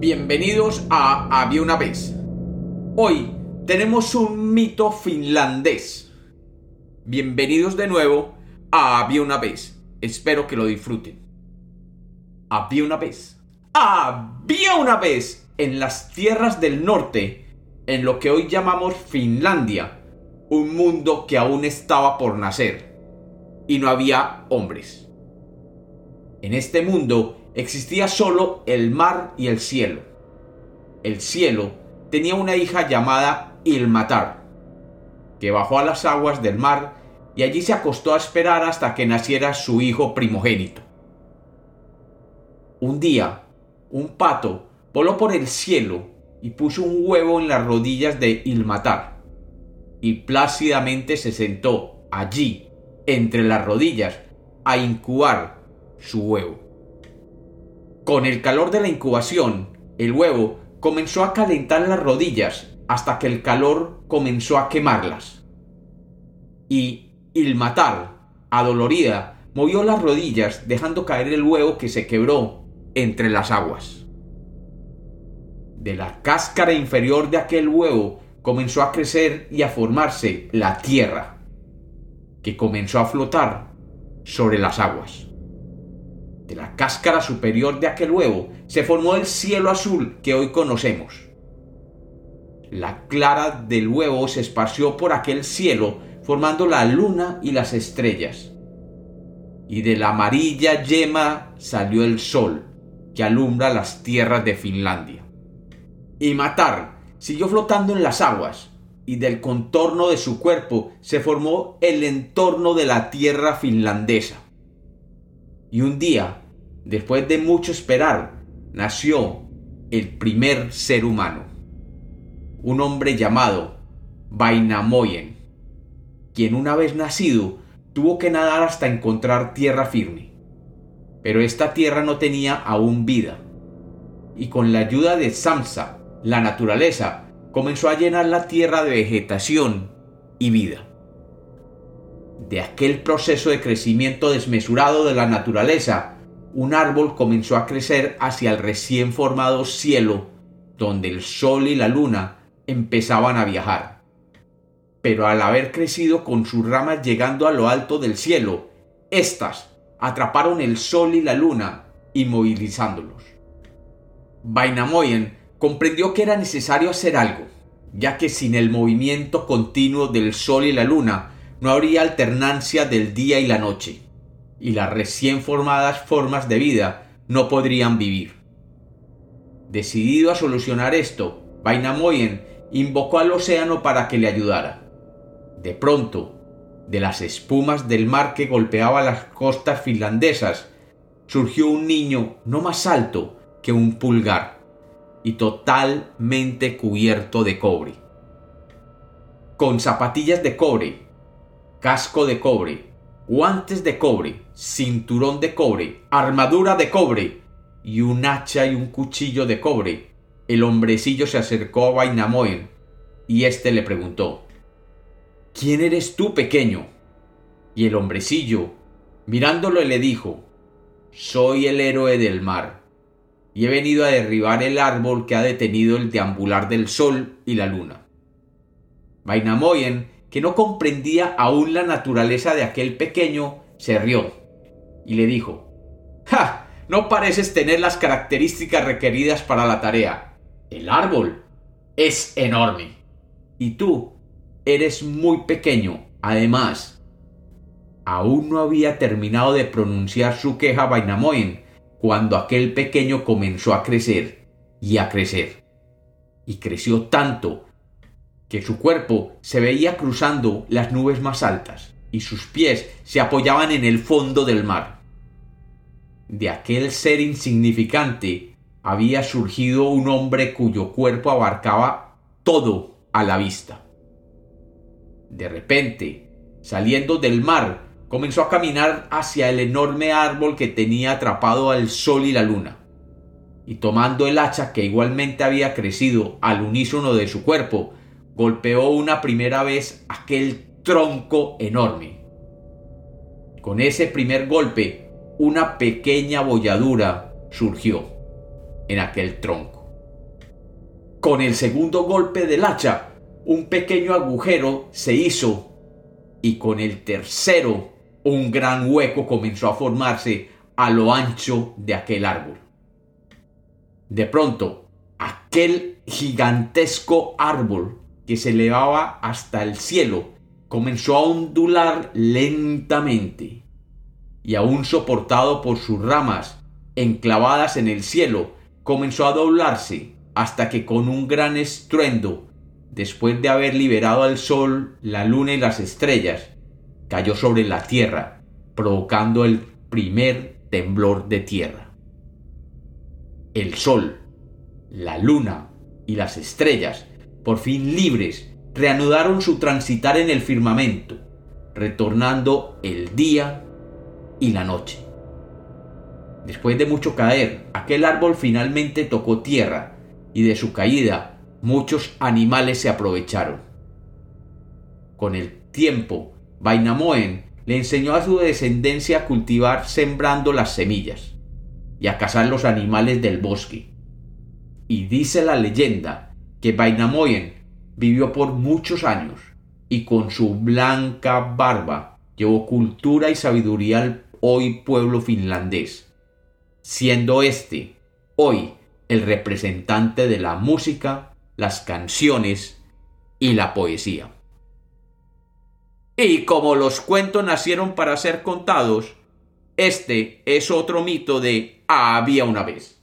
Bienvenidos a Había una vez. Hoy tenemos un mito finlandés. Bienvenidos de nuevo a Había una vez. Espero que lo disfruten. Había una vez. Había una vez en las tierras del norte, en lo que hoy llamamos Finlandia, un mundo que aún estaba por nacer y no había hombres. En este mundo existía solo el mar y el cielo. El cielo tenía una hija llamada Ilmatar, que bajó a las aguas del mar y allí se acostó a esperar hasta que naciera su hijo primogénito. Un día, un pato voló por el cielo y puso un huevo en las rodillas de Ilmatar, y plácidamente se sentó allí, entre las rodillas, a incubar su huevo. Con el calor de la incubación, el huevo comenzó a calentar las rodillas hasta que el calor comenzó a quemarlas. Y Ilmatar, adolorida, movió las rodillas dejando caer el huevo que se quebró entre las aguas. De la cáscara inferior de aquel huevo comenzó a crecer y a formarse la tierra, que comenzó a flotar sobre las aguas. De la cáscara superior de aquel huevo se formó el cielo azul que hoy conocemos. La clara del huevo se esparció por aquel cielo formando la luna y las estrellas. Y de la amarilla yema salió el sol que alumbra las tierras de Finlandia. Y Matar siguió flotando en las aguas, y del contorno de su cuerpo se formó el entorno de la tierra finlandesa. Y un día, después de mucho esperar, nació el primer ser humano, un hombre llamado Vainamoyen, quien una vez nacido tuvo que nadar hasta encontrar tierra firme. Pero esta tierra no tenía aún vida, y con la ayuda de Samsa, la naturaleza, comenzó a llenar la tierra de vegetación y vida de aquel proceso de crecimiento desmesurado de la naturaleza, un árbol comenzó a crecer hacia el recién formado cielo, donde el sol y la luna empezaban a viajar. Pero al haber crecido con sus ramas llegando a lo alto del cielo, éstas atraparon el sol y la luna, inmovilizándolos. Vainamoyen comprendió que era necesario hacer algo, ya que sin el movimiento continuo del sol y la luna, no habría alternancia del día y la noche, y las recién formadas formas de vida no podrían vivir. Decidido a solucionar esto, Vainamoyen invocó al océano para que le ayudara. De pronto, de las espumas del mar que golpeaba las costas finlandesas, surgió un niño no más alto que un pulgar y totalmente cubierto de cobre. Con zapatillas de cobre casco de cobre, guantes de cobre, cinturón de cobre, armadura de cobre y un hacha y un cuchillo de cobre. El hombrecillo se acercó a Vainamoen y éste le preguntó ¿Quién eres tú, pequeño? Y el hombrecillo, mirándolo, le dijo Soy el héroe del mar y he venido a derribar el árbol que ha detenido el deambular del sol y la luna. Vainamoyen que no comprendía aún la naturaleza de aquel pequeño, se rió y le dijo, ¡Ja! No pareces tener las características requeridas para la tarea. El árbol es enorme. Y tú eres muy pequeño. Además, aún no había terminado de pronunciar su queja Vainamoyen cuando aquel pequeño comenzó a crecer y a crecer. Y creció tanto que su cuerpo se veía cruzando las nubes más altas y sus pies se apoyaban en el fondo del mar. De aquel ser insignificante había surgido un hombre cuyo cuerpo abarcaba todo a la vista. De repente, saliendo del mar, comenzó a caminar hacia el enorme árbol que tenía atrapado al sol y la luna, y tomando el hacha que igualmente había crecido al unísono de su cuerpo, golpeó una primera vez aquel tronco enorme. Con ese primer golpe, una pequeña bolladura surgió en aquel tronco. Con el segundo golpe del hacha, un pequeño agujero se hizo y con el tercero, un gran hueco comenzó a formarse a lo ancho de aquel árbol. De pronto, aquel gigantesco árbol que se elevaba hasta el cielo comenzó a ondular lentamente y aún soportado por sus ramas enclavadas en el cielo, comenzó a doblarse hasta que con un gran estruendo, después de haber liberado al sol, la luna y las estrellas, cayó sobre la tierra, provocando el primer temblor de tierra. El sol, la luna y las estrellas, por fin libres, reanudaron su transitar en el firmamento, retornando el día y la noche. Después de mucho caer, aquel árbol finalmente tocó tierra, y de su caída muchos animales se aprovecharon. Con el tiempo, Vainamoen le enseñó a su descendencia a cultivar sembrando las semillas y a cazar los animales del bosque. Y dice la leyenda que Vainamoen vivió por muchos años y con su blanca barba llevó cultura y sabiduría al hoy pueblo finlandés siendo este hoy el representante de la música, las canciones y la poesía. Y como los cuentos nacieron para ser contados, este es otro mito de había una vez.